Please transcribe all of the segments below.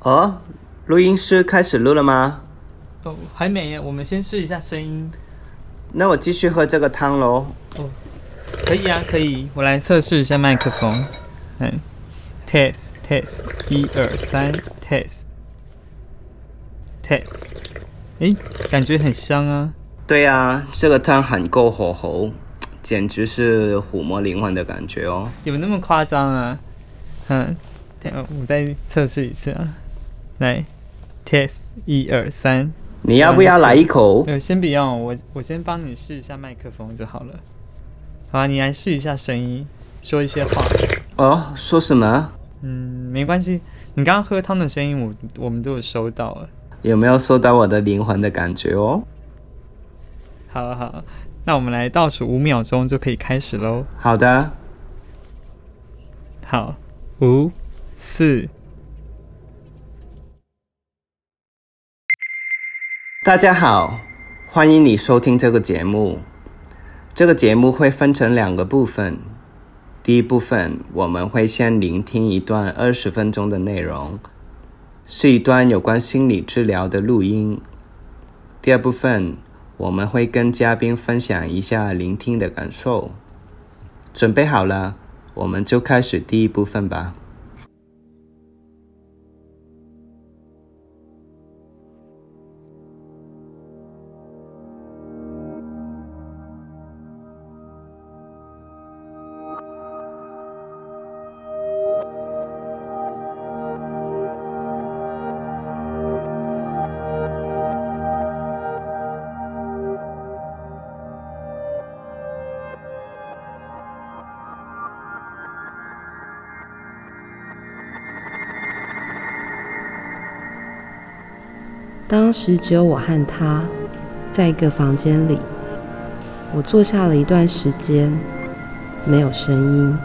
哦，录音师开始录了吗？哦，还没，我们先试一下声音。那我继续喝这个汤喽。哦，可以啊，可以。我来测试一下麦克风。嗯，test test，一二三，test test。诶，感觉很香啊。对啊，这个汤很够火候，简直是抚摸灵魂的感觉哦。有那么夸张啊？嗯，等我再测试一次啊。来，test，一二三。你要不要来一口？呃，先不用，我我先帮你试一下麦克风就好了。好啊，你来试一下声音，说一些话。哦，说什么？嗯，没关系。你刚刚喝汤的声音我，我我们都有收到了。有没有收到我的灵魂的感觉哦？好好，那我们来倒数五秒钟就可以开始喽。好的。好，五、四。大家好，欢迎你收听这个节目。这个节目会分成两个部分。第一部分，我们会先聆听一段二十分钟的内容，是一段有关心理治疗的录音。第二部分，我们会跟嘉宾分享一下聆听的感受。准备好了，我们就开始第一部分吧。当时只有我和他在一个房间里，我坐下了一段时间，没有声音。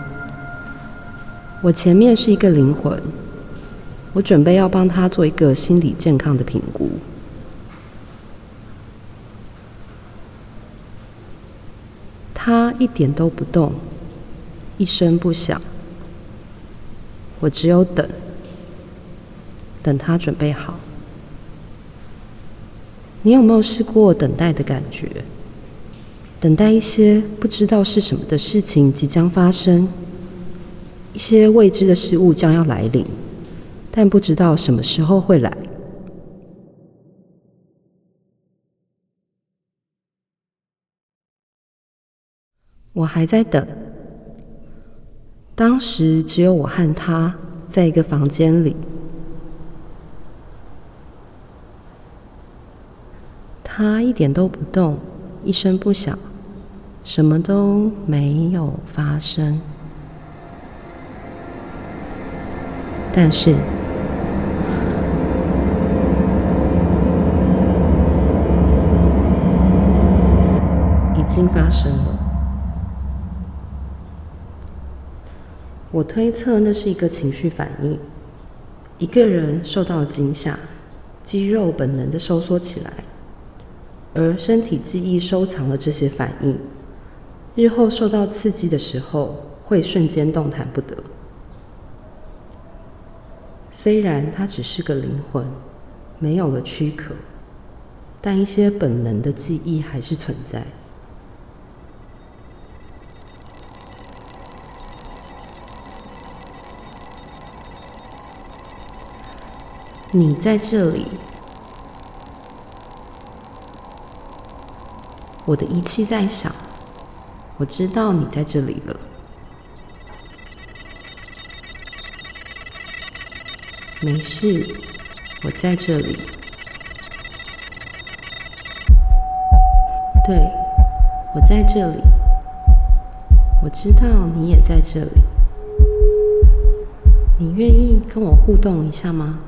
我前面是一个灵魂，我准备要帮他做一个心理健康的评估。他一点都不动，一声不响。我只有等，等他准备好。你有没有试过等待的感觉？等待一些不知道是什么的事情即将发生，一些未知的事物将要来临，但不知道什么时候会来。我还在等。当时只有我和他在一个房间里。他一点都不动，一声不响，什么都没有发生。但是，已经发生了。我推测那是一个情绪反应，一个人受到惊吓，肌肉本能的收缩起来。而身体记忆收藏了这些反应，日后受到刺激的时候会瞬间动弹不得。虽然它只是个灵魂，没有了躯壳，但一些本能的记忆还是存在。你在这里。我的仪器在响，我知道你在这里了。没事，我在这里。对，我在这里。我知道你也在这里。你愿意跟我互动一下吗？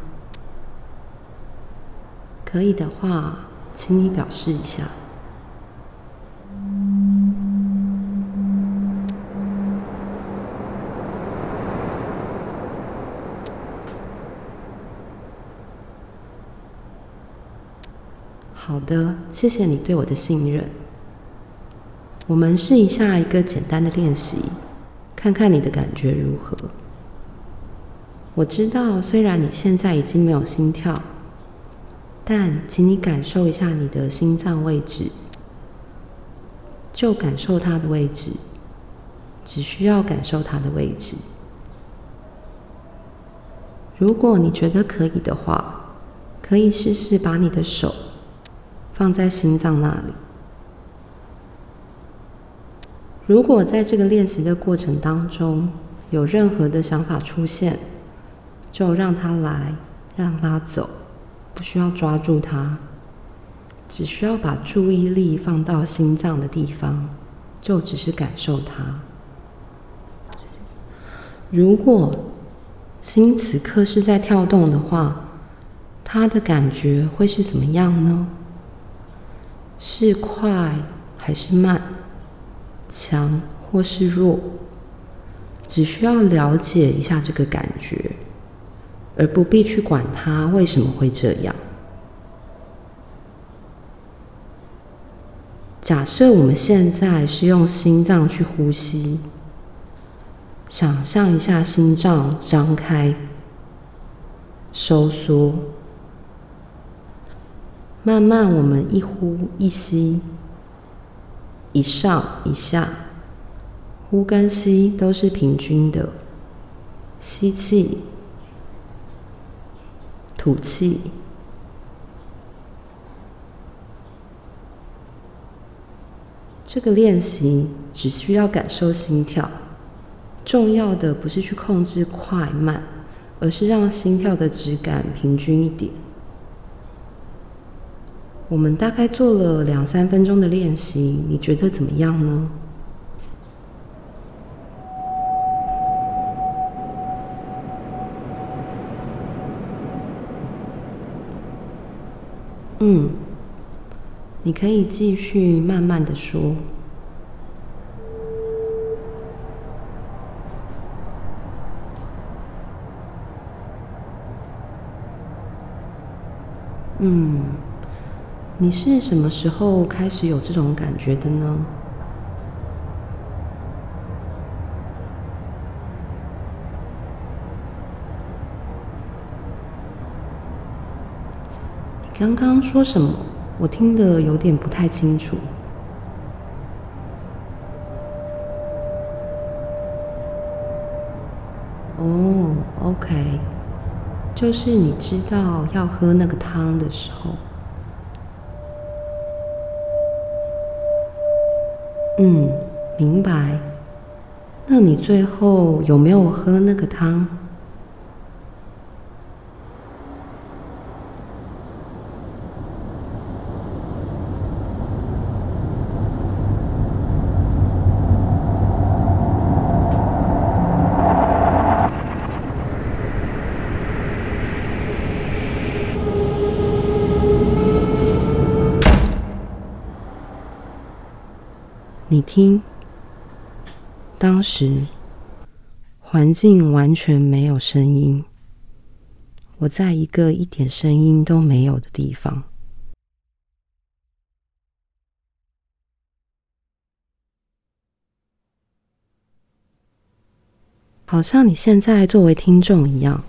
可以的话，请你表示一下。好的，谢谢你对我的信任。我们试一下一个简单的练习，看看你的感觉如何。我知道，虽然你现在已经没有心跳，但请你感受一下你的心脏位置，就感受它的位置，只需要感受它的位置。如果你觉得可以的话，可以试试把你的手放在心脏那里。如果在这个练习的过程当中有任何的想法出现，就让它来，让它走，不需要抓住它，只需要把注意力放到心脏的地方，就只是感受它。如果心此刻是在跳动的话，它的感觉会是怎么样呢？是快还是慢？强或是弱？只需要了解一下这个感觉。而不必去管它为什么会这样。假设我们现在是用心脏去呼吸，想象一下心脏张开、收缩，慢慢我们一呼一吸，一上一下，呼跟吸都是平均的，吸气。吐气。这个练习只需要感受心跳，重要的不是去控制快慢，而是让心跳的质感平均一点。我们大概做了两三分钟的练习，你觉得怎么样呢？嗯，你可以继续慢慢的说。嗯，你是什么时候开始有这种感觉的呢？你刚刚说什么？我听得有点不太清楚。哦，OK，就是你知道要喝那个汤的时候。嗯，明白。那你最后有没有喝那个汤？你听，当时环境完全没有声音，我在一个一点声音都没有的地方，好像你现在作为听众一样，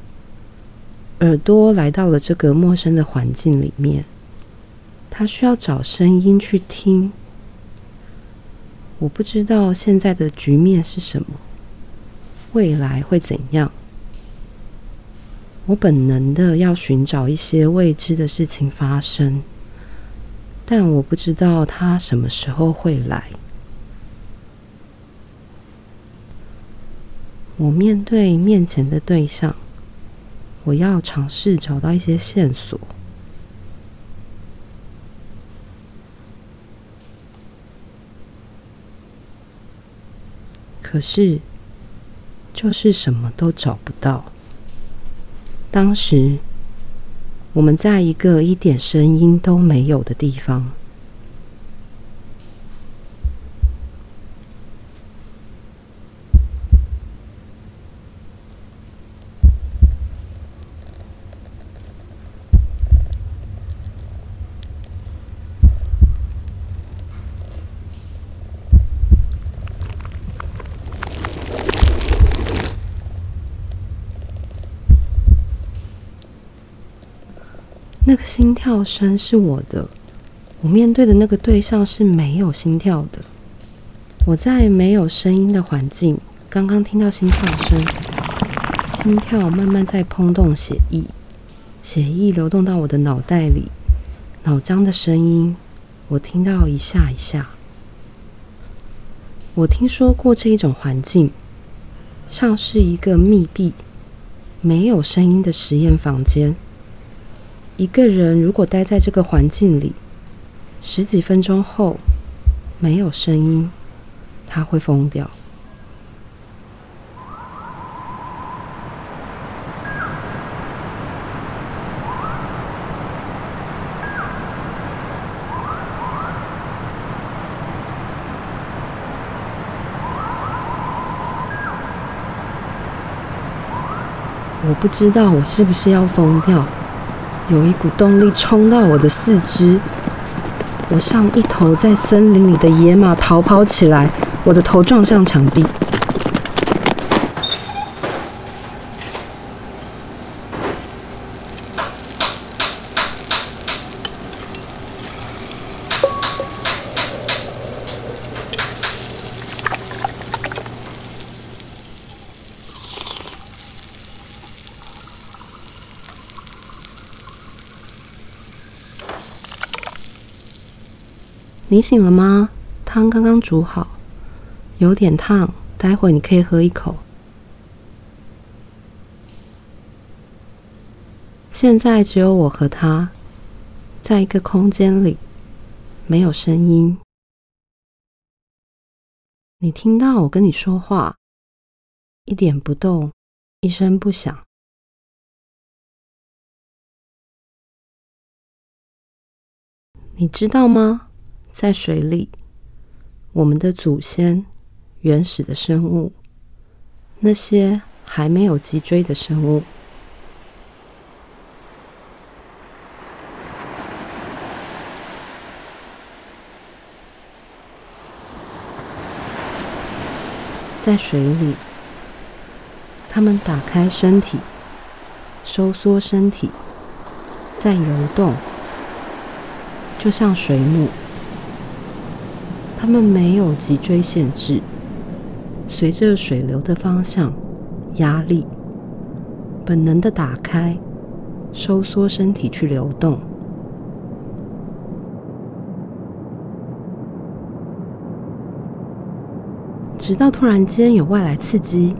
耳朵来到了这个陌生的环境里面，他需要找声音去听。我不知道现在的局面是什么，未来会怎样？我本能的要寻找一些未知的事情发生，但我不知道它什么时候会来。我面对面前的对象，我要尝试找到一些线索。可是，就是什么都找不到。当时，我们在一个一点声音都没有的地方。心跳声是我的，我面对的那个对象是没有心跳的。我在没有声音的环境，刚刚听到心跳声，心跳慢慢在砰动血液，血液流动到我的脑袋里，脑浆的声音，我听到一下一下。我听说过这一种环境，像是一个密闭、没有声音的实验房间。一个人如果待在这个环境里，十几分钟后没有声音，他会疯掉。我不知道我是不是要疯掉。有一股动力冲到我的四肢，我像一头在森林里的野马逃跑起来，我的头撞向墙壁。你醒了吗？汤刚刚煮好，有点烫，待会你可以喝一口。现在只有我和他，在一个空间里，没有声音。你听到我跟你说话，一点不动，一声不响。你知道吗？在水里，我们的祖先、原始的生物，那些还没有脊椎的生物，在水里，他们打开身体，收缩身体，在游动，就像水母。它们没有脊椎限制，随着水流的方向、压力，本能的打开、收缩身体去流动，直到突然间有外来刺激，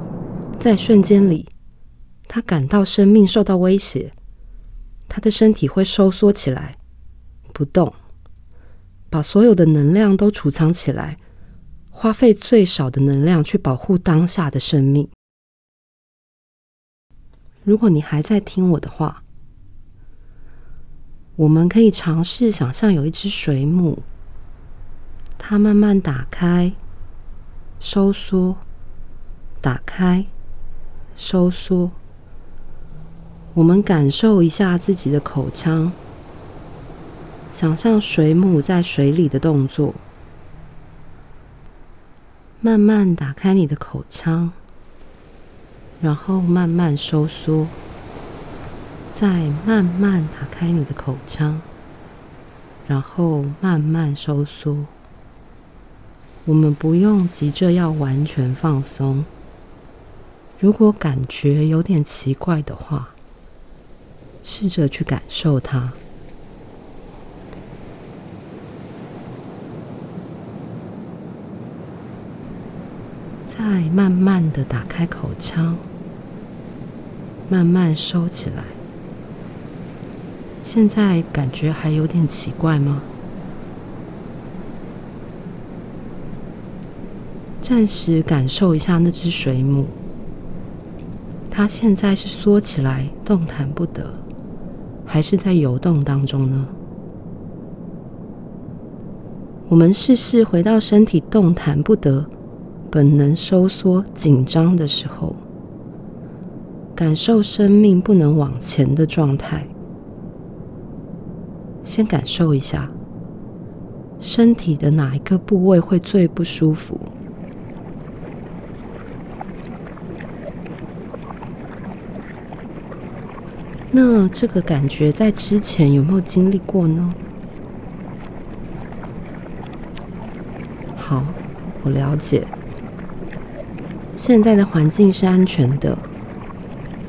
在瞬间里，他感到生命受到威胁，他的身体会收缩起来，不动。把所有的能量都储藏起来，花费最少的能量去保护当下的生命。如果你还在听我的话，我们可以尝试想象有一只水母，它慢慢打开、收缩、打开、收缩。我们感受一下自己的口腔。想象水母在水里的动作，慢慢打开你的口腔，然后慢慢收缩，再慢慢打开你的口腔，然后慢慢收缩。我们不用急着要完全放松。如果感觉有点奇怪的话，试着去感受它。再慢慢的打开口腔，慢慢收起来。现在感觉还有点奇怪吗？暂时感受一下那只水母，它现在是缩起来动弹不得，还是在游动当中呢？我们试试回到身体动弹不得。本能收缩、紧张的时候，感受生命不能往前的状态。先感受一下，身体的哪一个部位会最不舒服？那这个感觉在之前有没有经历过呢？好，我了解。现在的环境是安全的，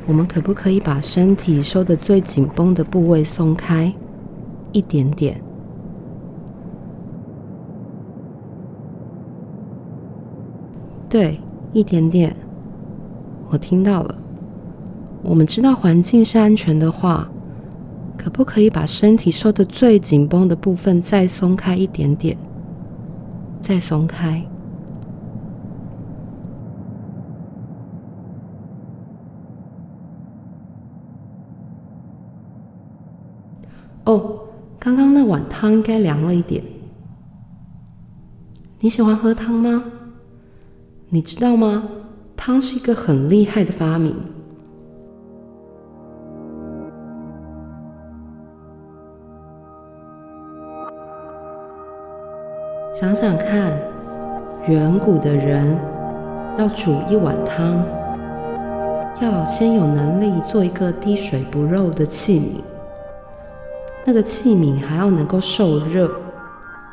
我们可不可以把身体收的最紧绷的部位松开一点点？对，一点点。我听到了。我们知道环境是安全的话，可不可以把身体收的最紧绷的部分再松开一点点？再松开。哦，刚刚那碗汤应该凉了一点。你喜欢喝汤吗？你知道吗？汤是一个很厉害的发明。想想看，远古的人要煮一碗汤，要先有能力做一个滴水不漏的器皿，那个器皿还要能够受热，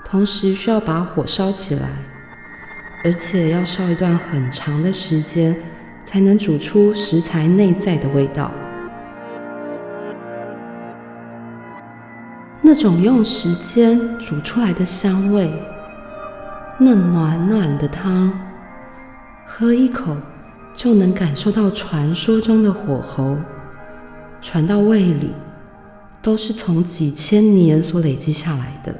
同时需要把火烧起来。而且要烧一段很长的时间，才能煮出食材内在的味道。那种用时间煮出来的香味，那暖暖的汤，喝一口就能感受到传说中的火候，传到胃里，都是从几千年所累积下来的。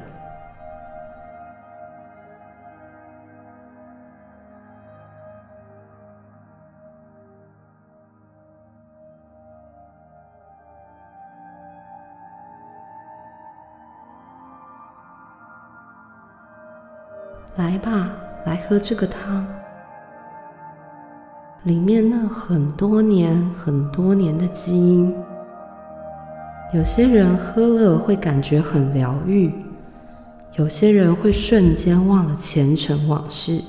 来吧，来喝这个汤。里面那很多年、很多年的基因，有些人喝了会感觉很疗愈，有些人会瞬间忘了前尘往事。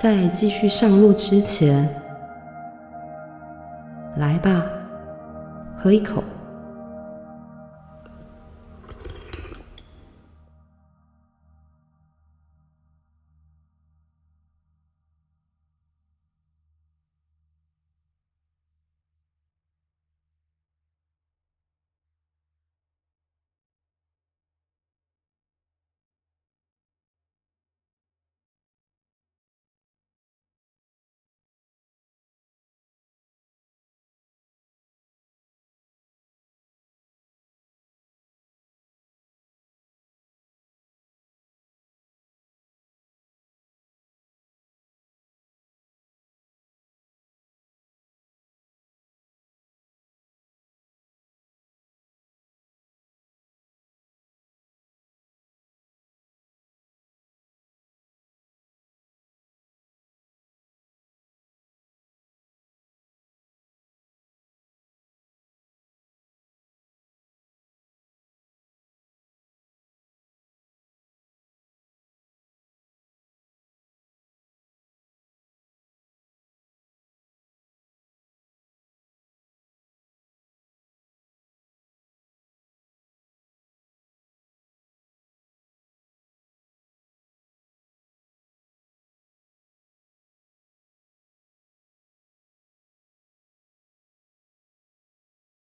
在继续上路之前，来吧，喝一口。